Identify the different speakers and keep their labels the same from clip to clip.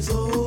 Speaker 1: blood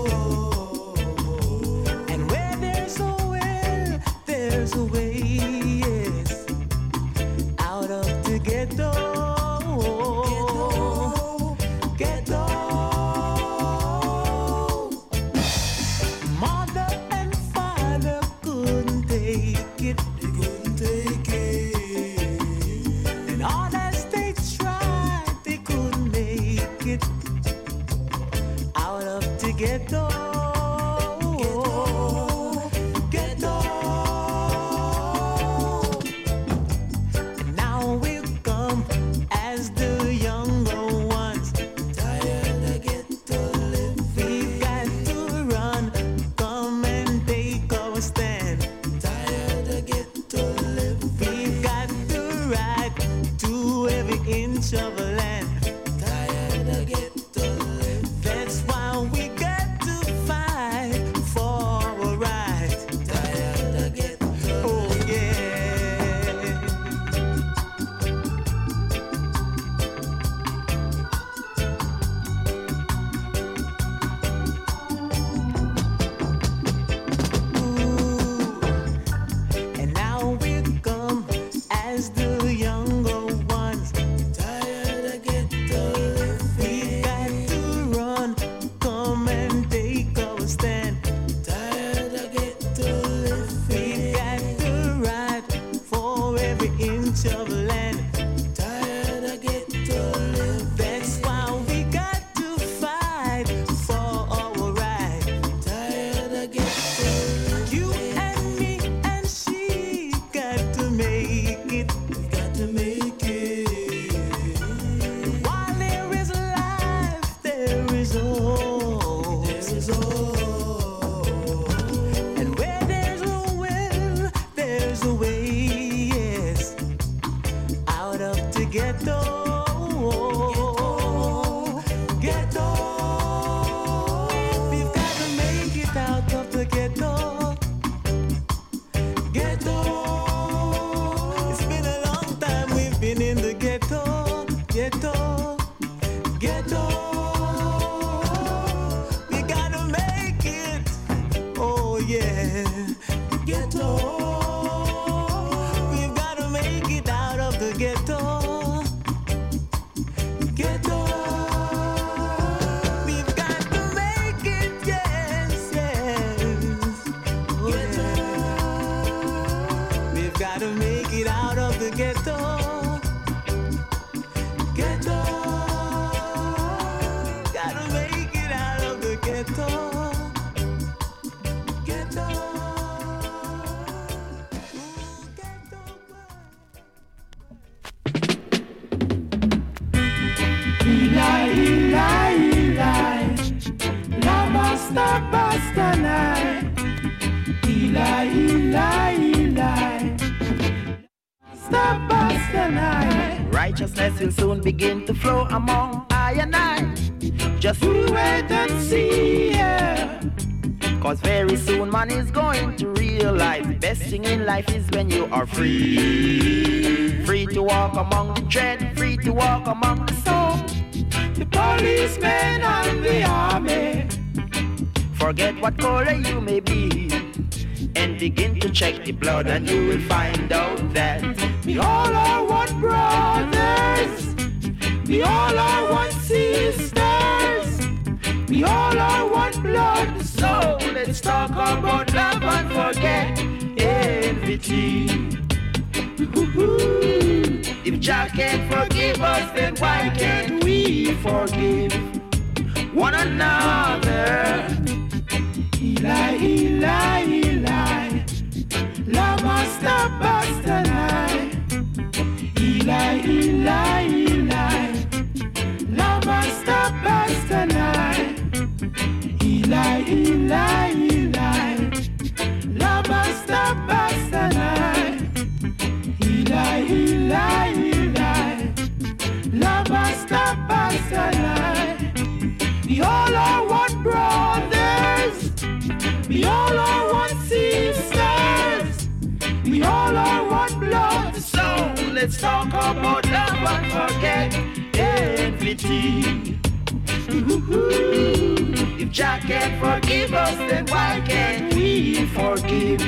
Speaker 1: Jah can forgive us, then why can't we forgive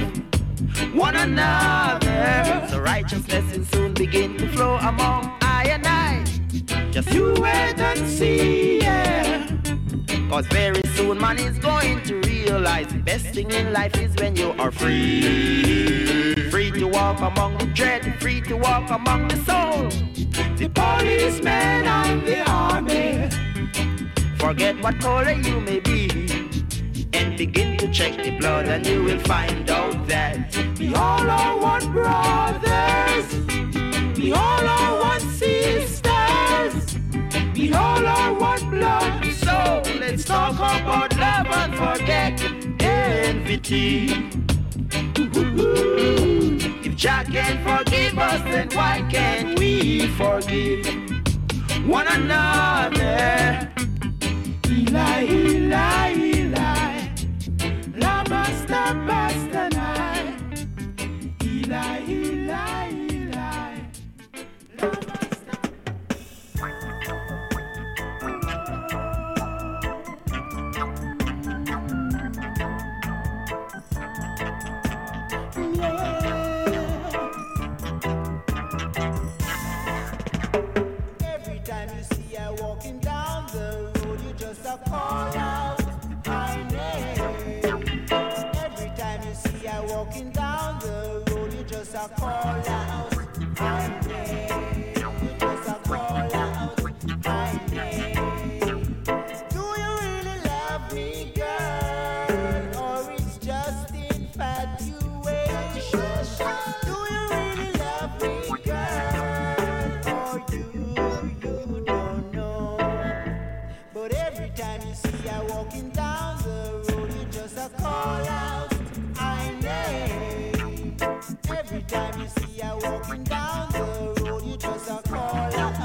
Speaker 1: one another? So
Speaker 2: righteousness blessings soon begin to flow among I and I. Just you wait and see, yeah. Cause very soon man is going to realize the best thing in life is when you are free. Free to walk among the dread, free to walk among the soul. The policeman and the army. Forget what color you may begin to check the blood, and you will find out that we all are one brothers, we all are one sisters, we all are one blood. So let's talk about love and forget envy. If Jah can forgive us, then why can't we forgive one another? Eli, Eli. Basta, basta, night. Eli, Eli.
Speaker 3: Walking down the road, you just a call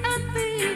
Speaker 3: the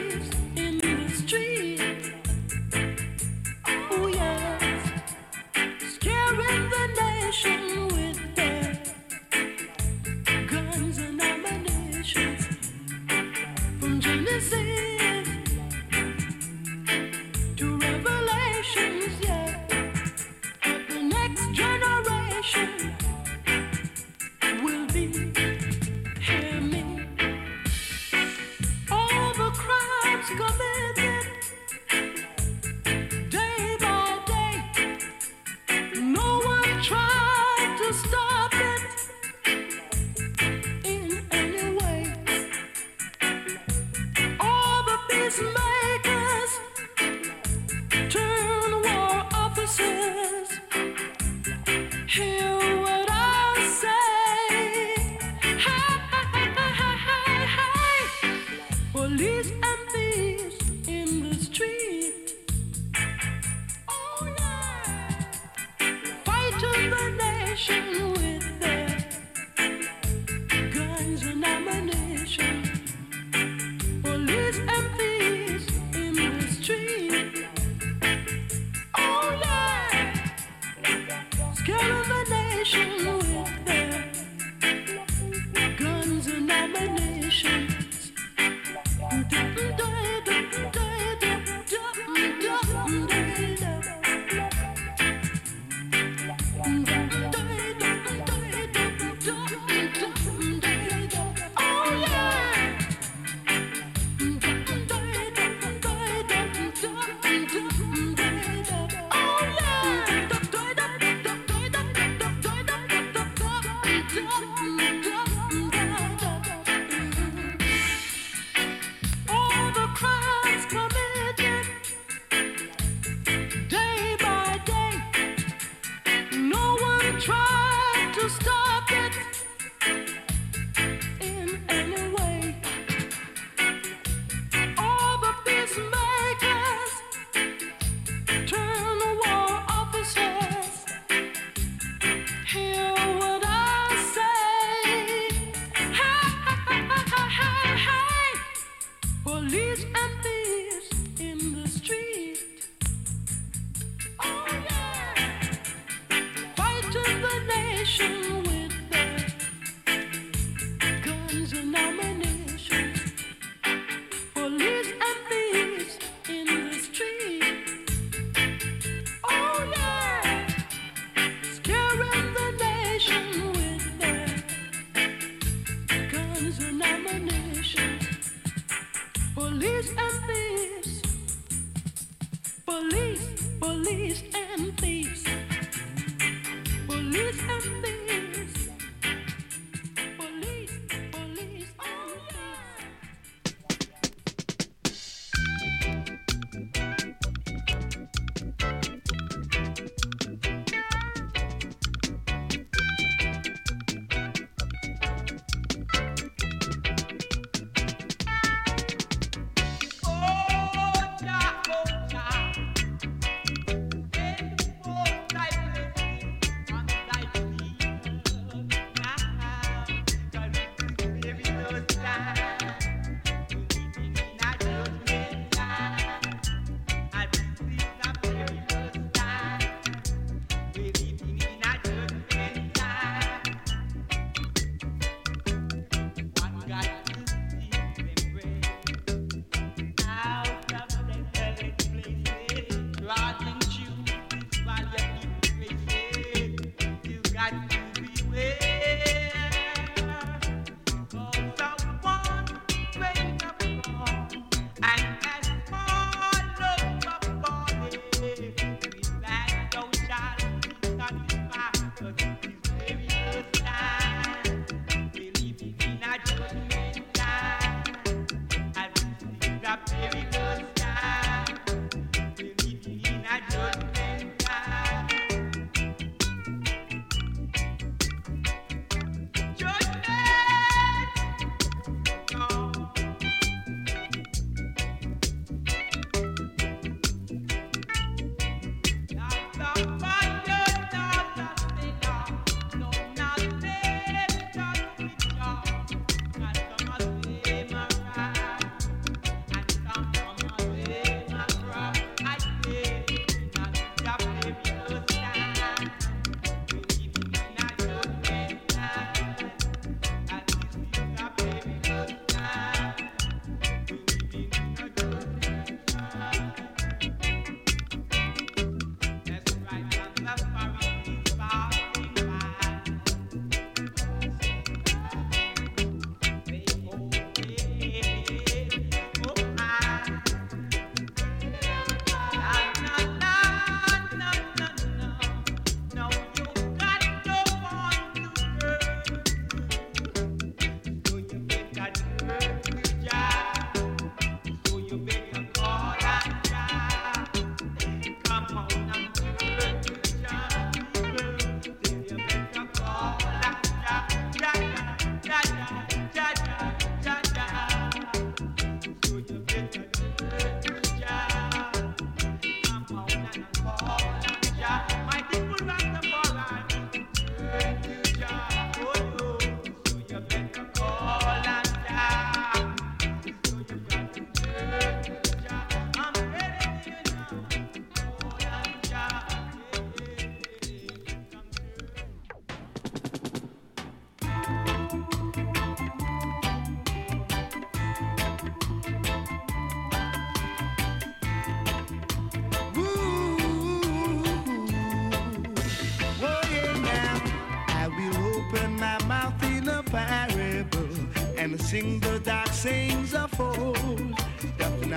Speaker 3: to
Speaker 4: stop.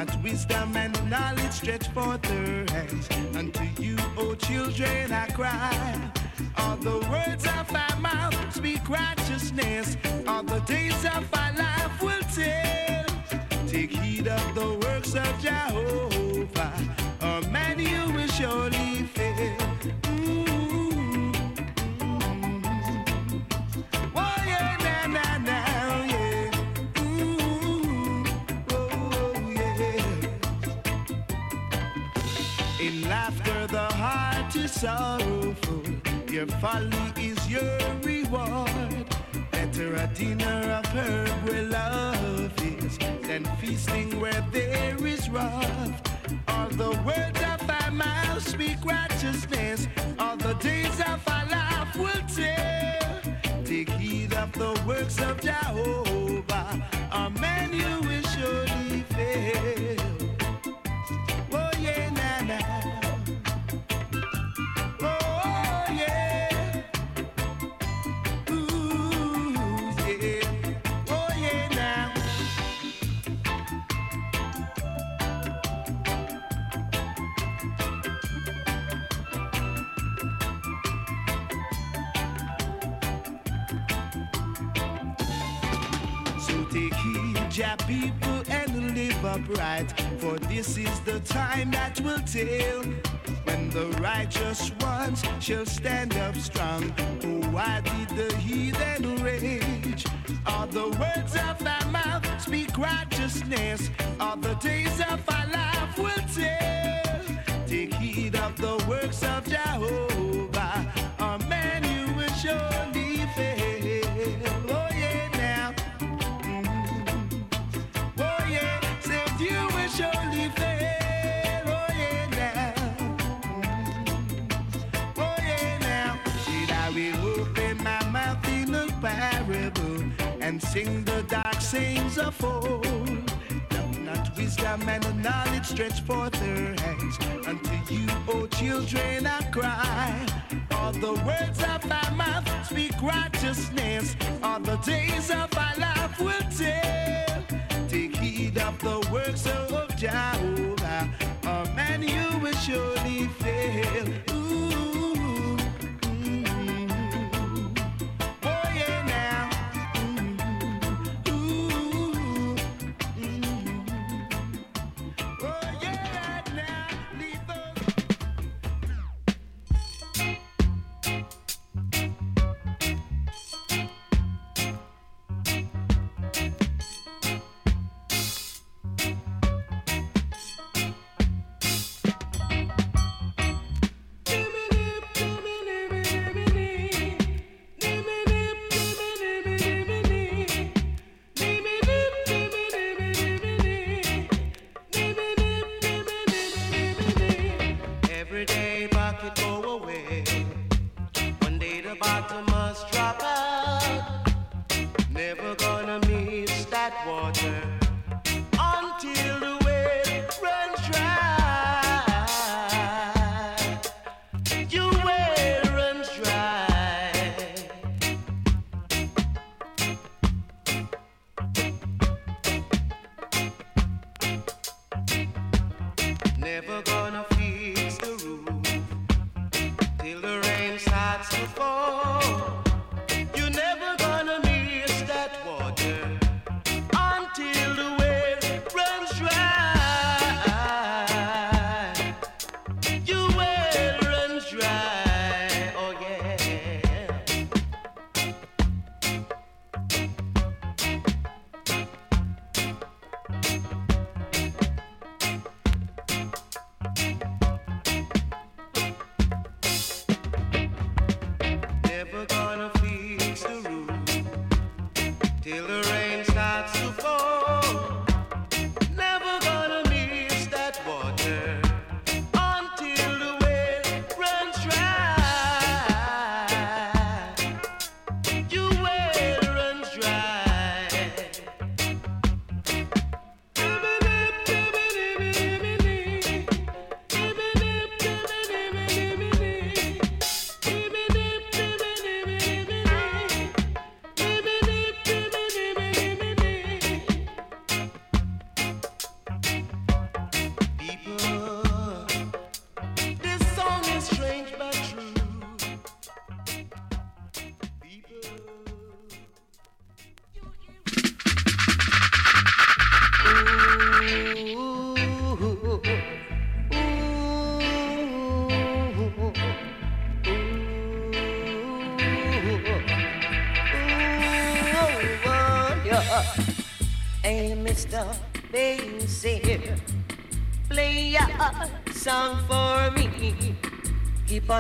Speaker 4: Not wisdom and knowledge stretch forth their hands? Unto you, O children, I cry. All the words of our mouth speak righteousness. All the days of my life will tell. Take heed of the works of Jehovah, or man you will surely fail. Sorrowful. Your folly is your reward. Better a dinner of herb where love is than feasting where there is wrath. All the words of our mouth speak righteousness. All the days of our life will tell. Take heed of the works of Jehovah. Upright. For this is the time that will tell when the righteous ones shall stand up strong. Oh, why did the heathen rage? All the words of thy mouth speak righteousness. All the days of our life will tell. Take heed of the works of Jehovah. Sing the dark sayings of old. Doth not wisdom and knowledge stretch forth their hands unto you, O children, I cry. All the words of my mouth speak righteousness. All the days of our life will tell. Take heed of the works of Jehovah, or man you will surely fail.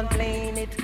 Speaker 5: On playing it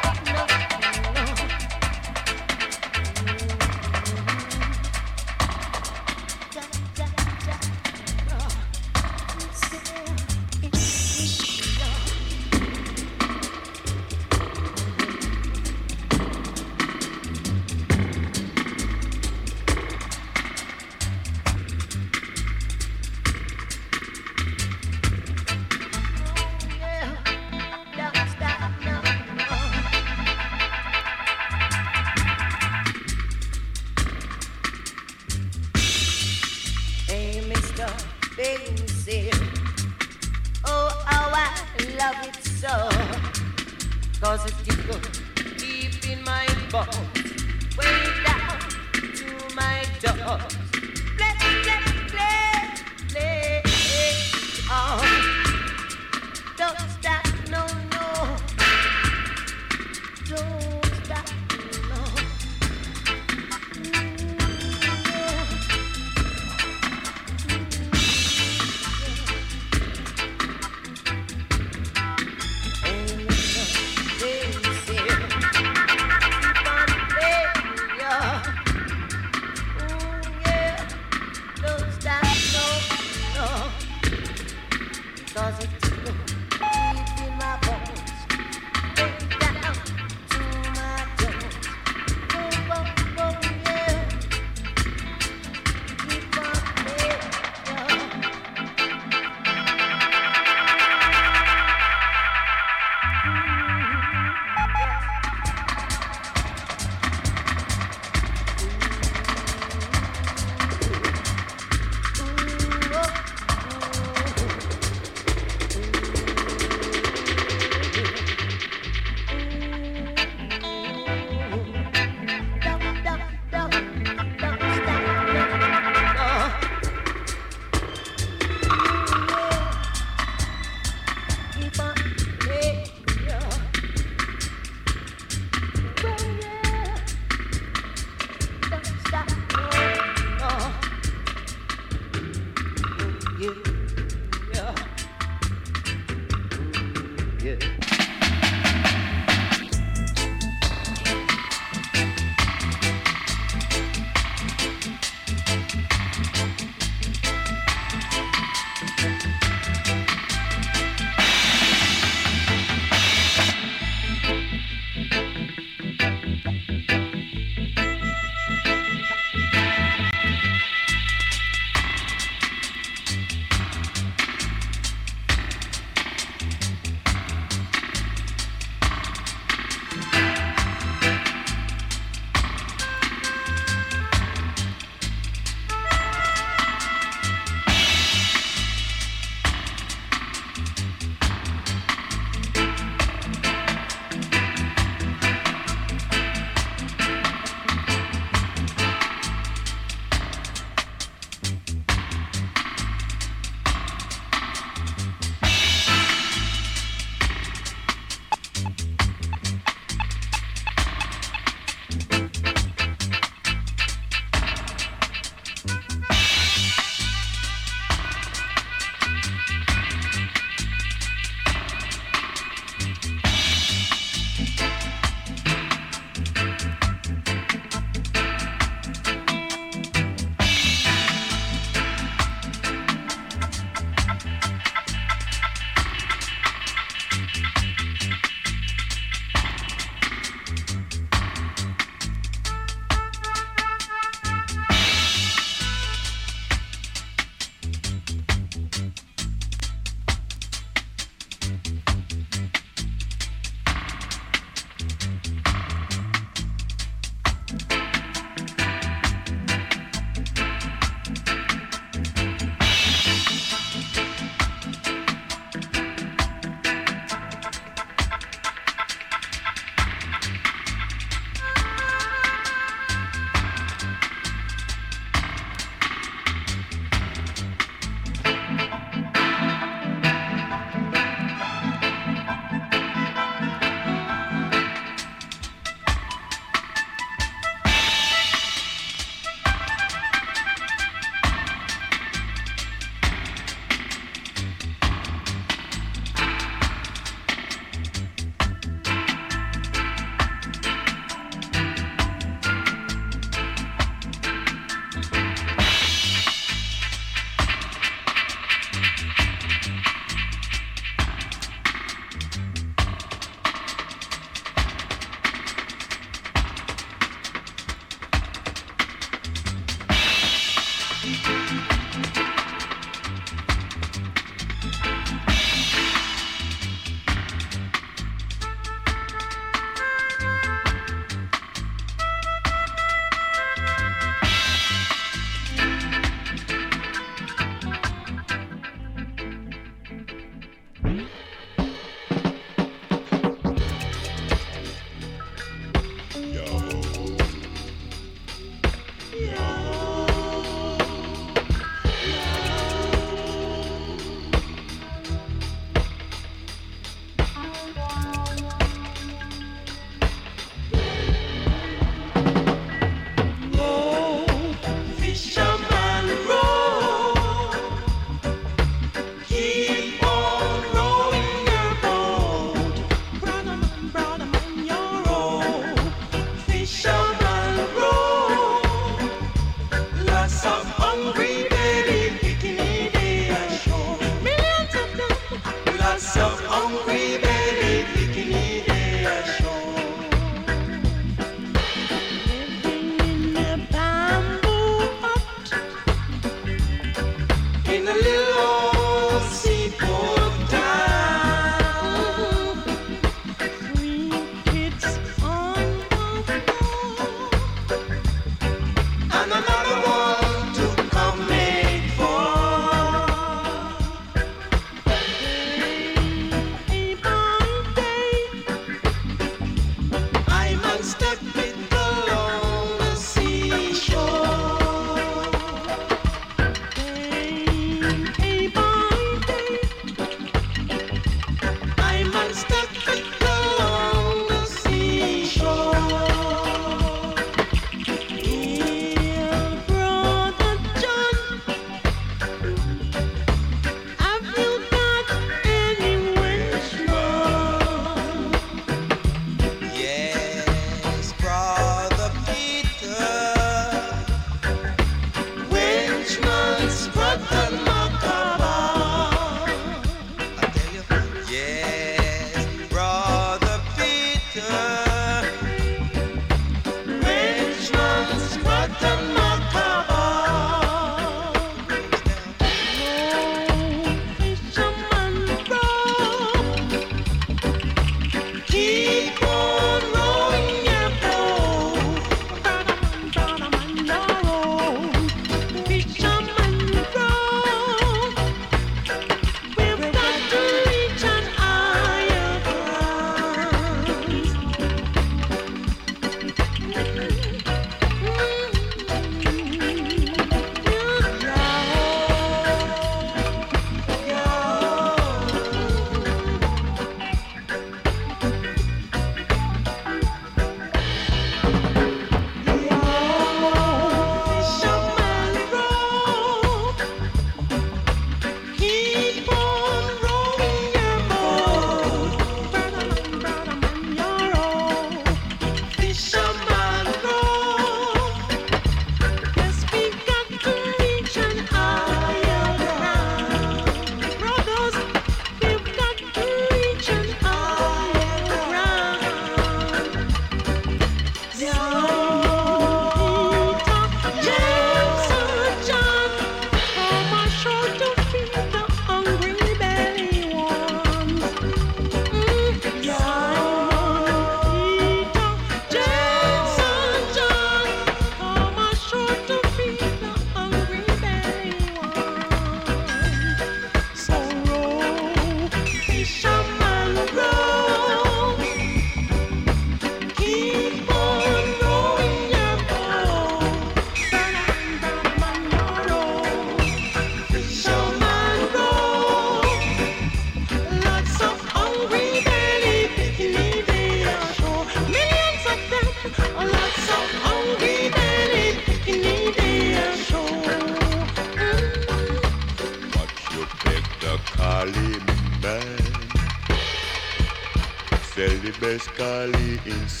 Speaker 6: collie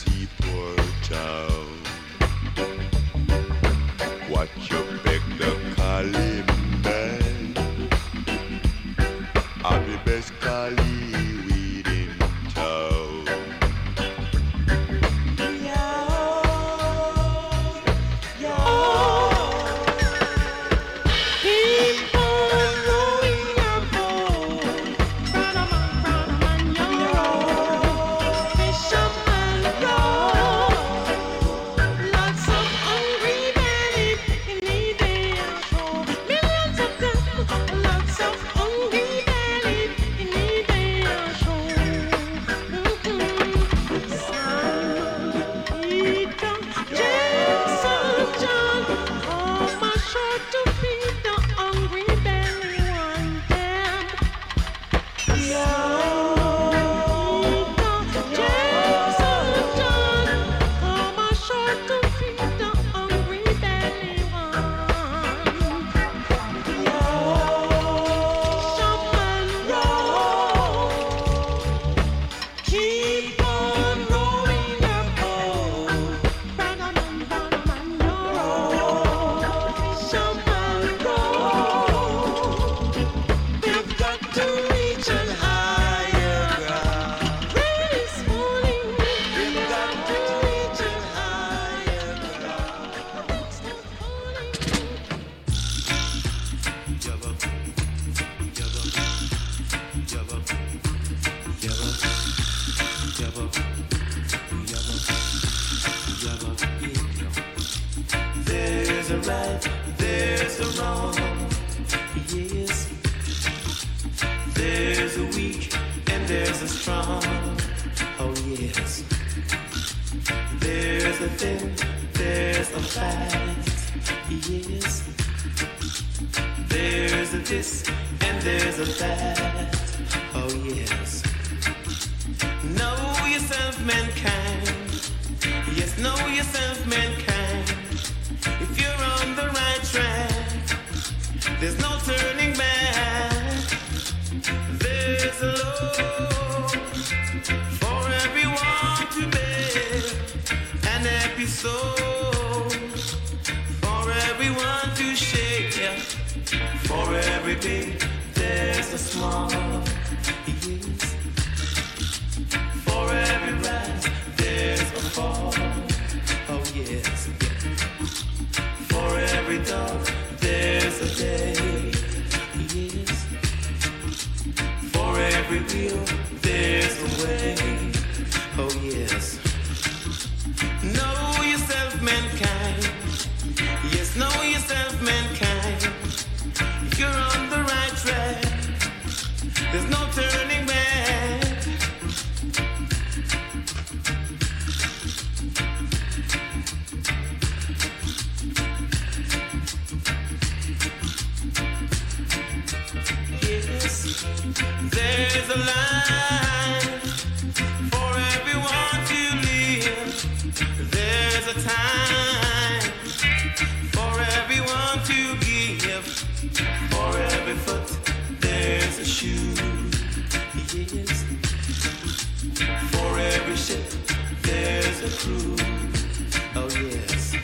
Speaker 7: Oh yes.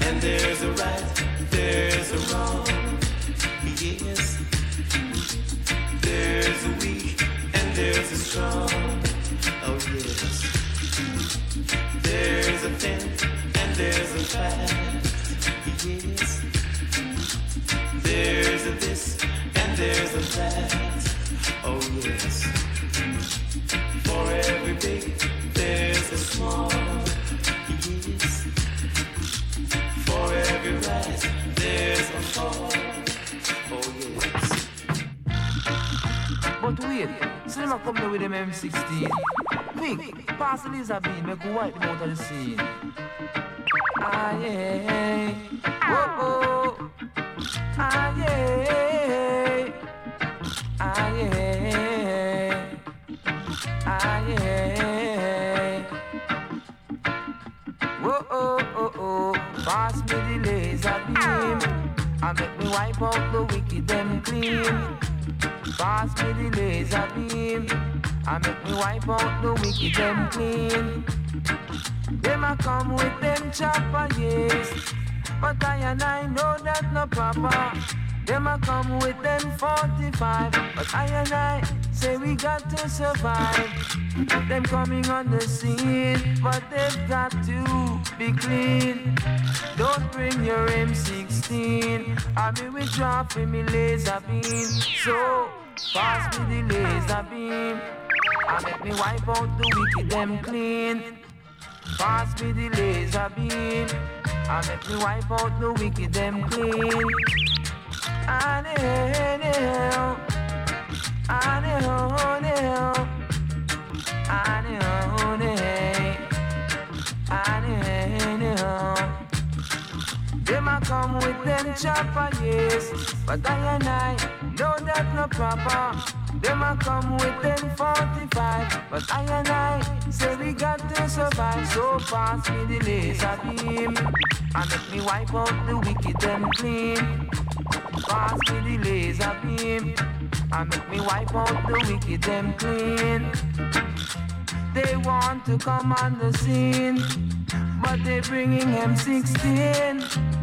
Speaker 7: And there's a right, there's a wrong. Yes. There's a weak and there's a strong. Oh yes. There's a thin and there's a fast. Yes. There's a this and there's a that.
Speaker 8: Slimmer come there with them M16. Quick, pass the laser beam, make we wipe out of the scene. Ah yeah, whoa oh, ah yeah, ah yeah, ah yeah. Oh oh oh, pass me the laser beam, and make me wipe out the wicked them clean. Pass me the laser beam and make me wipe out the wicked them clean. Them a come with them chopper, yes, but I and I know that no proper. Them a come with them 45, but I and I say we got to survive. Them coming on the scene, but they've got to be clean. Don't bring your M16. I mean we drop for me laser beam. So pass me the laser beam. I make me wipe out the wicked them clean. Pass me the laser beam. I make me wipe out the wicked them clean. And hell, and hell, hell. Them a come with them chopper, yes, but I and I know that no proper. Them a come with them 45, but I and I say we got to survive. So pass me the laser beam and make me wipe out the wicked and clean. Pass me the laser beam and make me wipe out the wicked and clean. They want to come on the scene, but they bringing M16.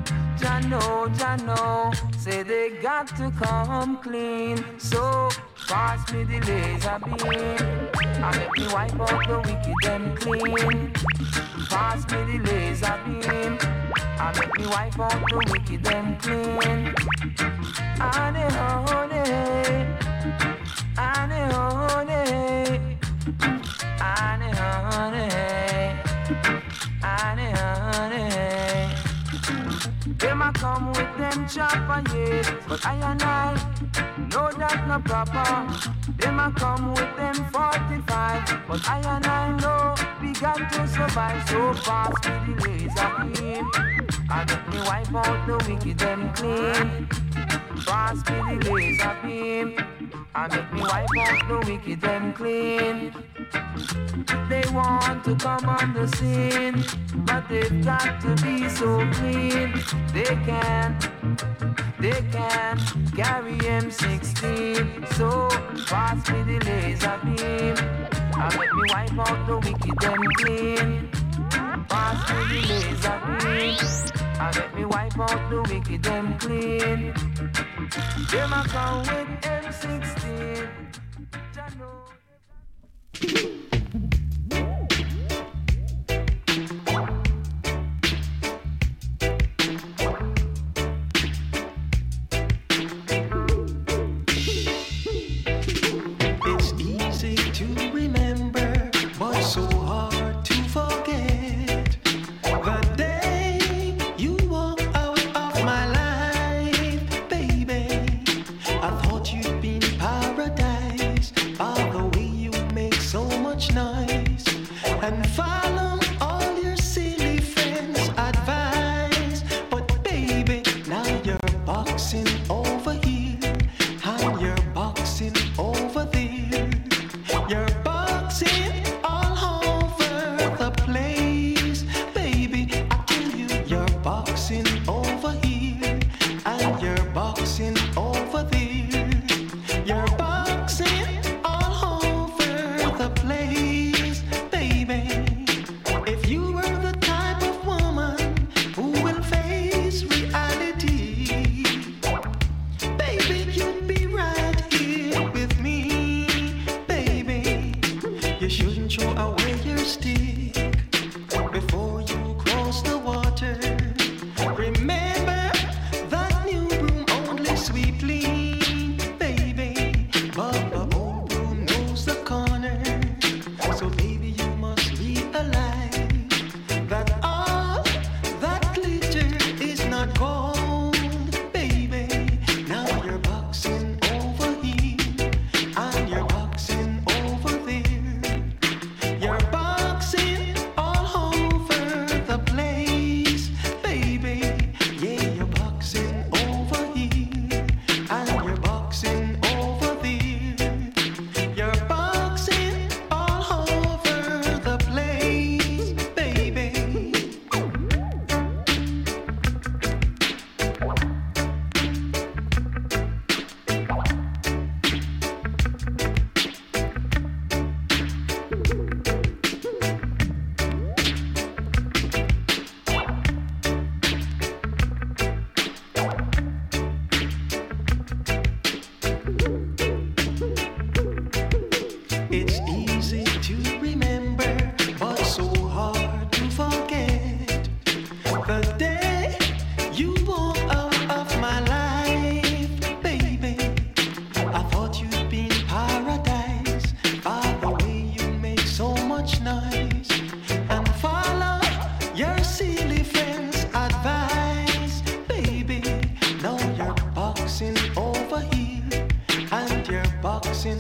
Speaker 8: Jano, know, say they got to come clean. So pass me the laser beam, and make me wipe out the wicked and clean. Pass me the laser beam, and make me wipe out the wicked and clean. Honey, honey, honey. Them a come with them chopper, yeah. But I and I know that not proper. Them a come with them 45. But I and I know we got to survive so fast with the laser beam. I got me wipe out the wicked them clean. Pass me the laser beam and make me wipe out the wicked and clean. They want to come on the scene, but they've got to be so clean. They can't, they can't carry M16. So pass me the laser beam and make me wipe out the wicked and clean. Pass me the laser beam. And let me wipe out the wicked and clean. Them a come with M16.
Speaker 9: fixing all boxing.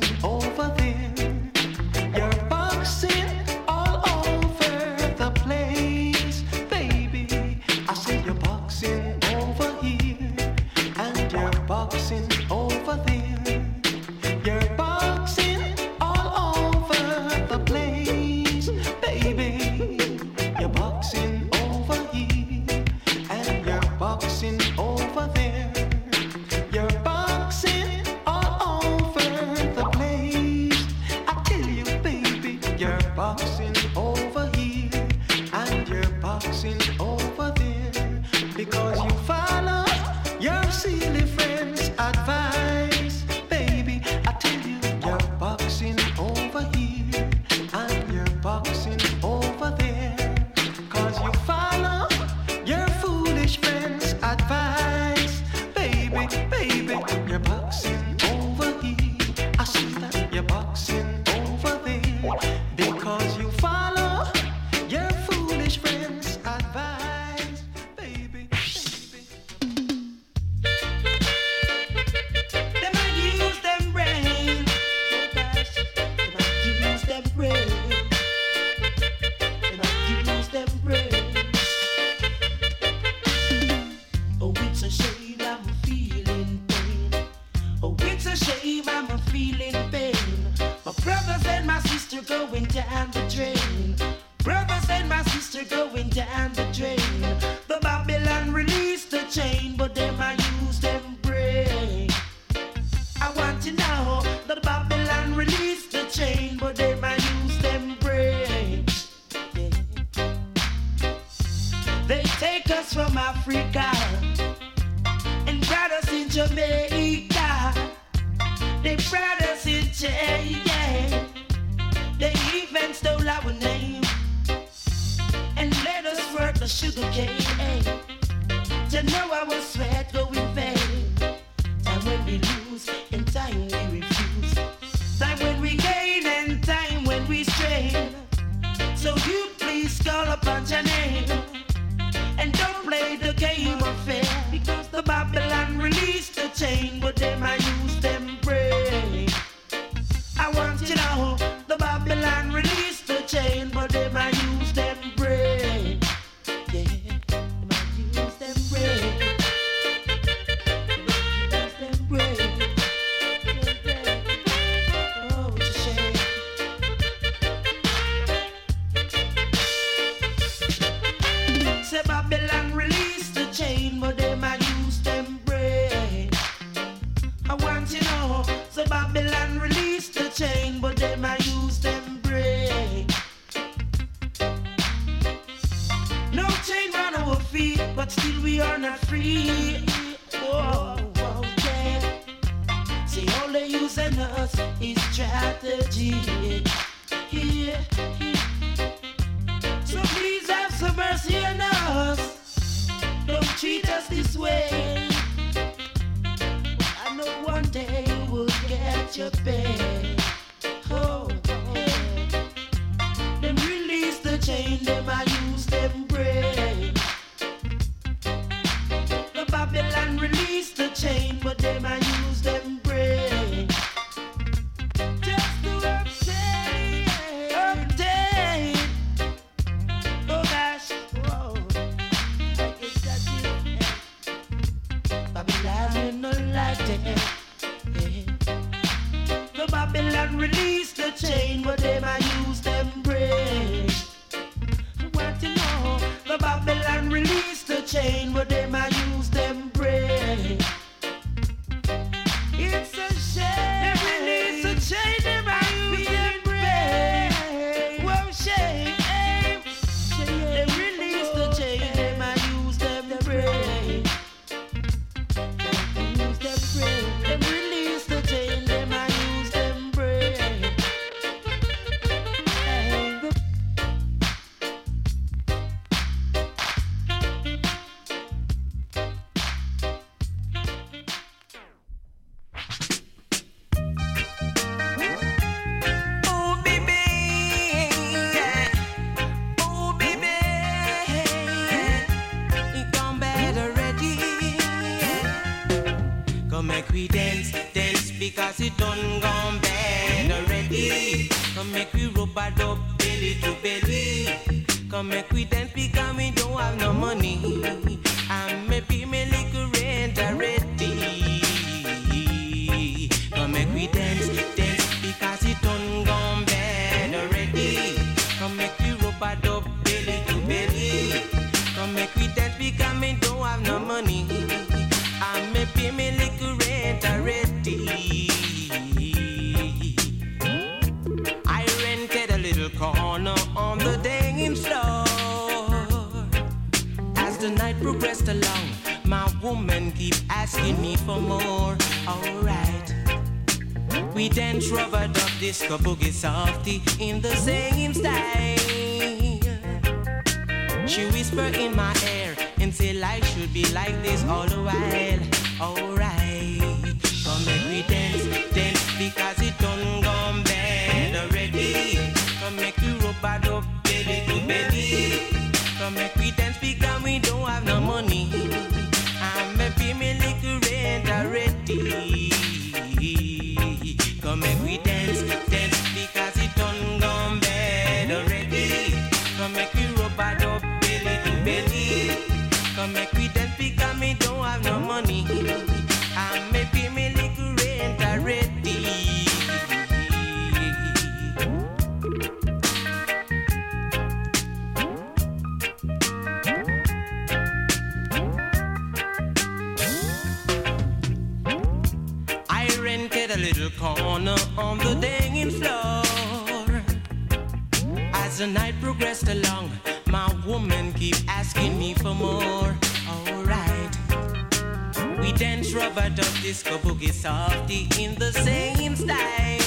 Speaker 7: We
Speaker 8: dance rubber dub
Speaker 10: disco boogie softy in the same style.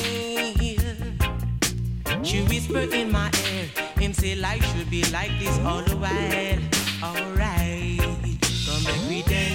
Speaker 10: She whispered in my ear, and say life should be like this all the while. Alright, come make we dance.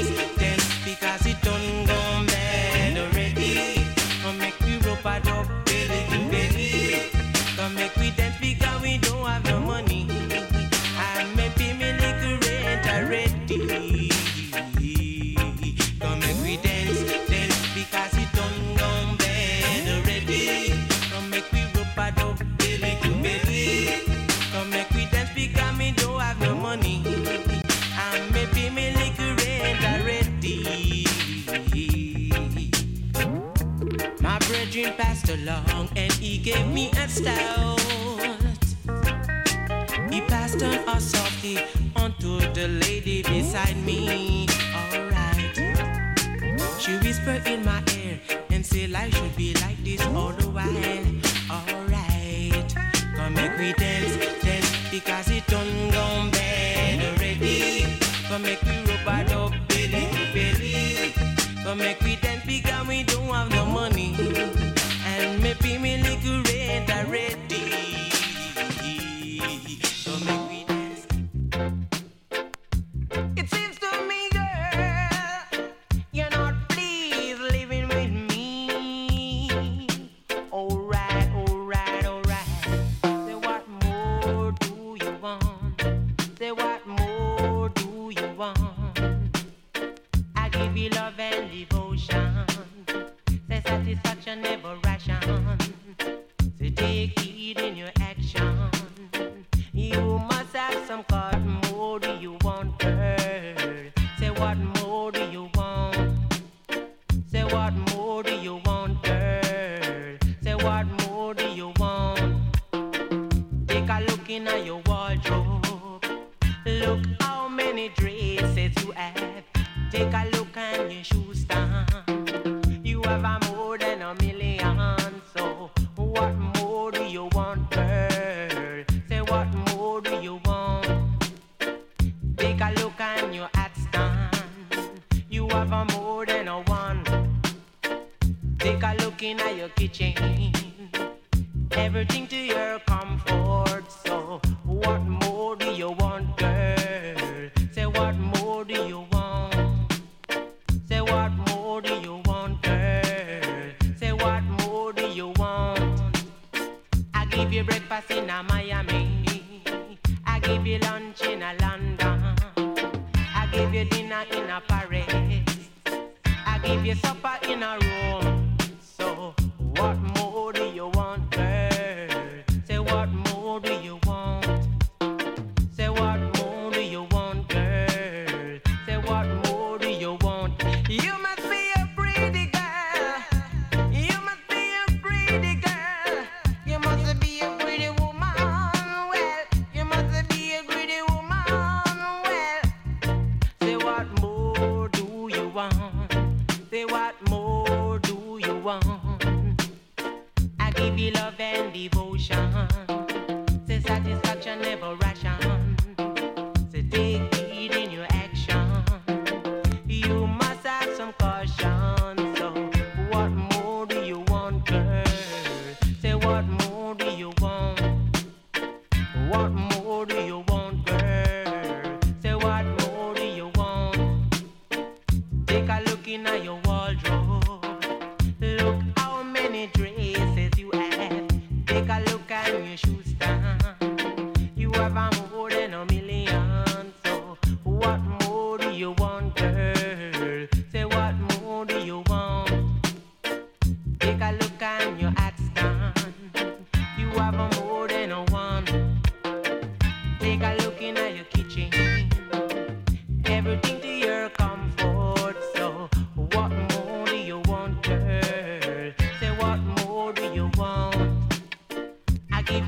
Speaker 10: gave me a stout. He passed on a softly onto the lady beside me. Alright. She whispered in my ear and said life should be like this all the while. Alright. Come make we dance, dance because it don't go bad already. Come make we rub it up belly, belly. Come make we dance because we don't have no money decorate, I read.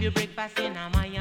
Speaker 10: You breakfast in a
Speaker 1: my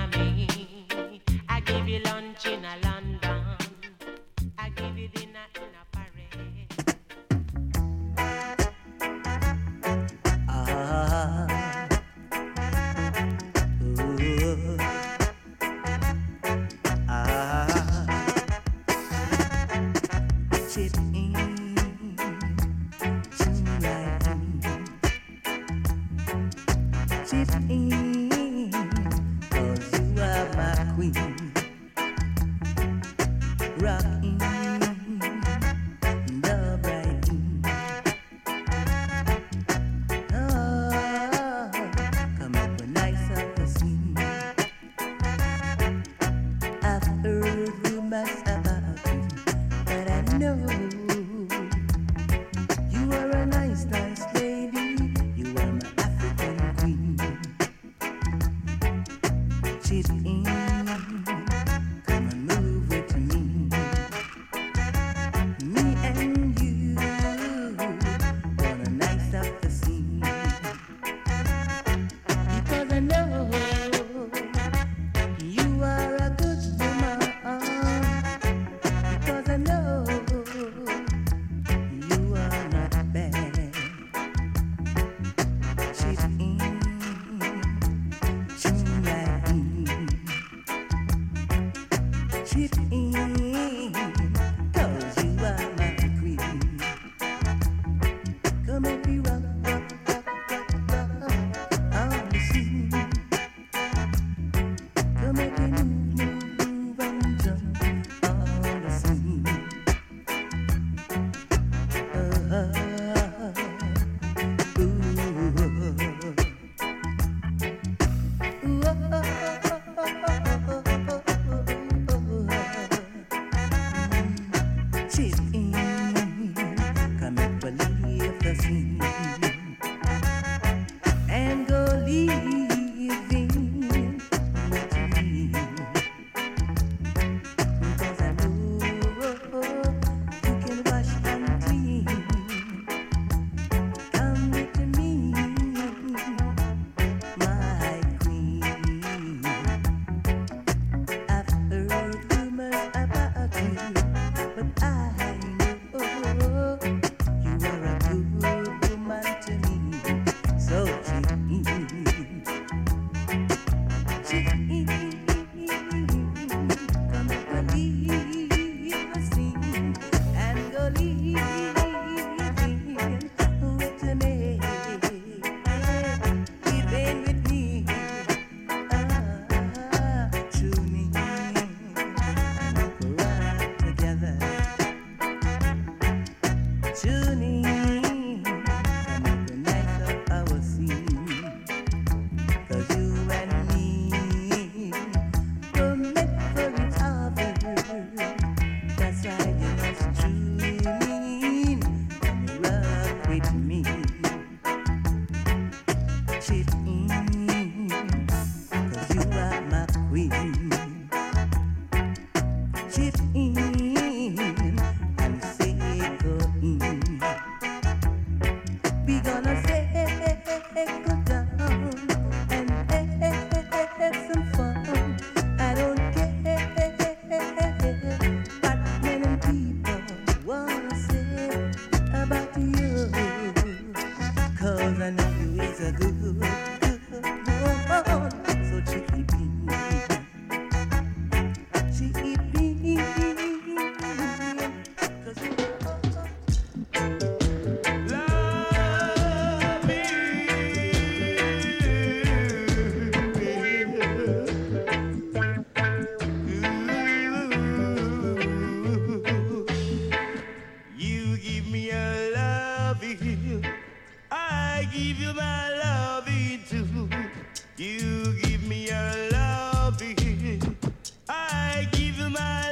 Speaker 1: I
Speaker 7: give my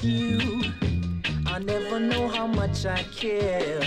Speaker 7: You. I
Speaker 9: never know how much I care.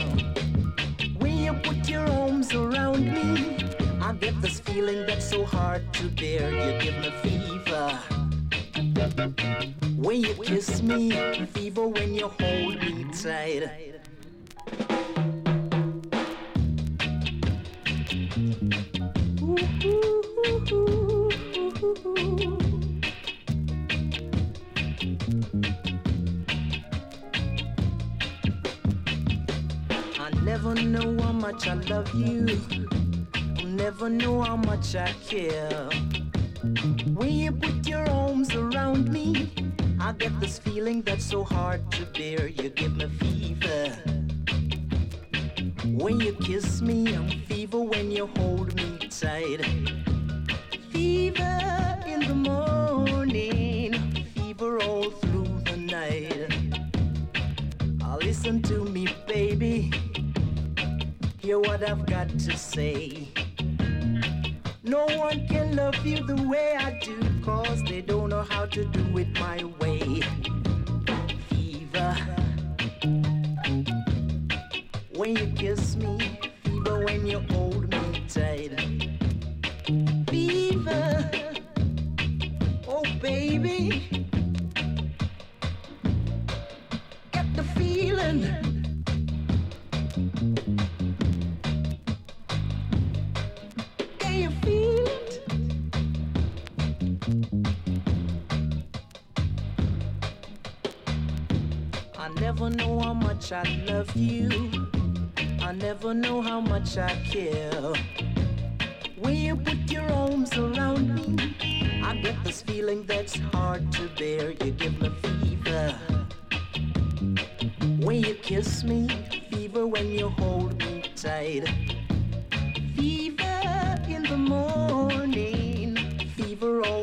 Speaker 9: Never know how much I love you. I
Speaker 11: never know how much I care. When you put your arms around me, I get this feeling that's hard to bear. You give me fever. When you kiss me, fever when you hold me tight. Fever in the morning, fever all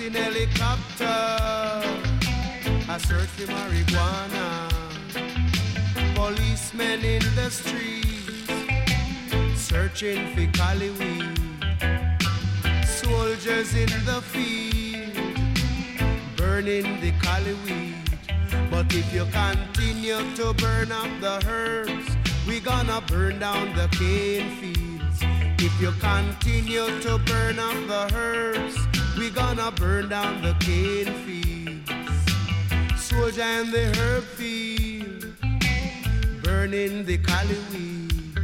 Speaker 4: In helicopter. I search for marijuana. Policemen in the streets. Searching for cali weed. Soldiers in the field. Burning the cali weed. But if you continue to burn up the herbs, we gonna burn down the cane fields. If you continue to burn up the herbs, we gonna burn down the cane fields. Soldier in the herb field, burning the cali weed.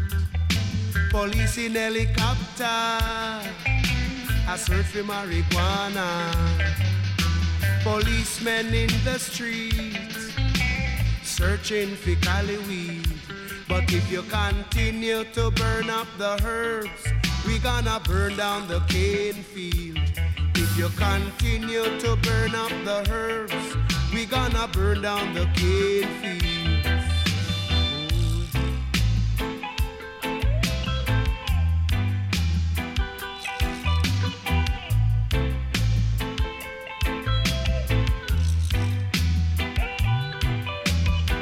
Speaker 4: Police in helicopter, I search for marijuana. Policemen in the streets searching for cali weed. But if you continue to burn up the herbs, we gonna burn down the cane field. You continue to burn up the herbs, we gonna burn down the cane fields.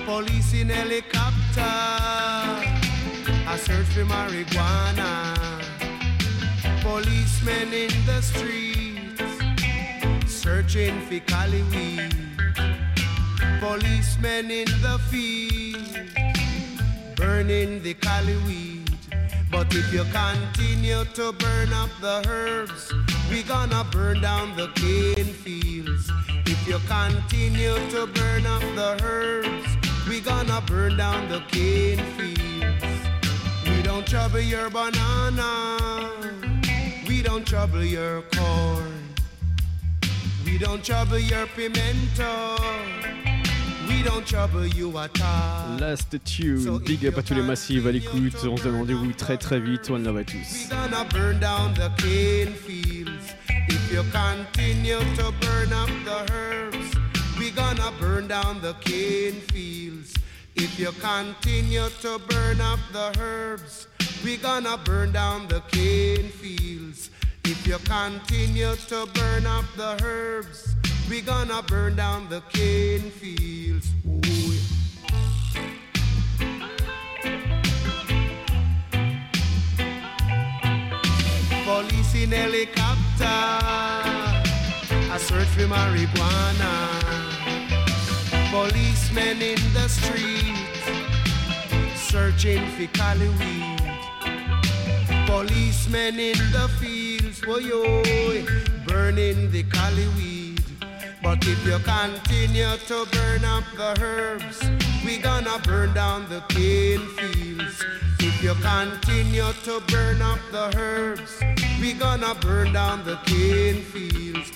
Speaker 4: Police in helicopter, I search for marijuana. Policemen in the streets, searching for cali weed. Policemen in the field, burning the cali weed. But if you continue to burn up the herbs, we gonna burn down the cane fields. If you continue to burn up the herbs, we gonna burn down the cane fields. We don't trouble your banana. We don't trouble your corn. We don't trouble your pimento. We don't trouble you at all.
Speaker 12: Last Tune, big up à tous les massifs à l'écoute. On se donne rendez-vous très très vite. One love à
Speaker 4: We
Speaker 12: tous.
Speaker 4: gonna burn down the cane fields. If you continue to burn up the herbs, we gonna burn down the cane fields. If you continue to burn up the herbs, we gonna burn down the cane fields. If you continue to burn up the herbs, we gonna burn down the cane fields. Ooh, yeah. Police in helicopter, I search for marijuana. Policemen in the streets, searching for cali weed. Policemen in the fields, oh yo, eh, burning the cali weed. But if you continue to burn up the herbs, we gonna burn down the cane fields. If you continue to burn up the herbs, we gonna burn down the cane fields.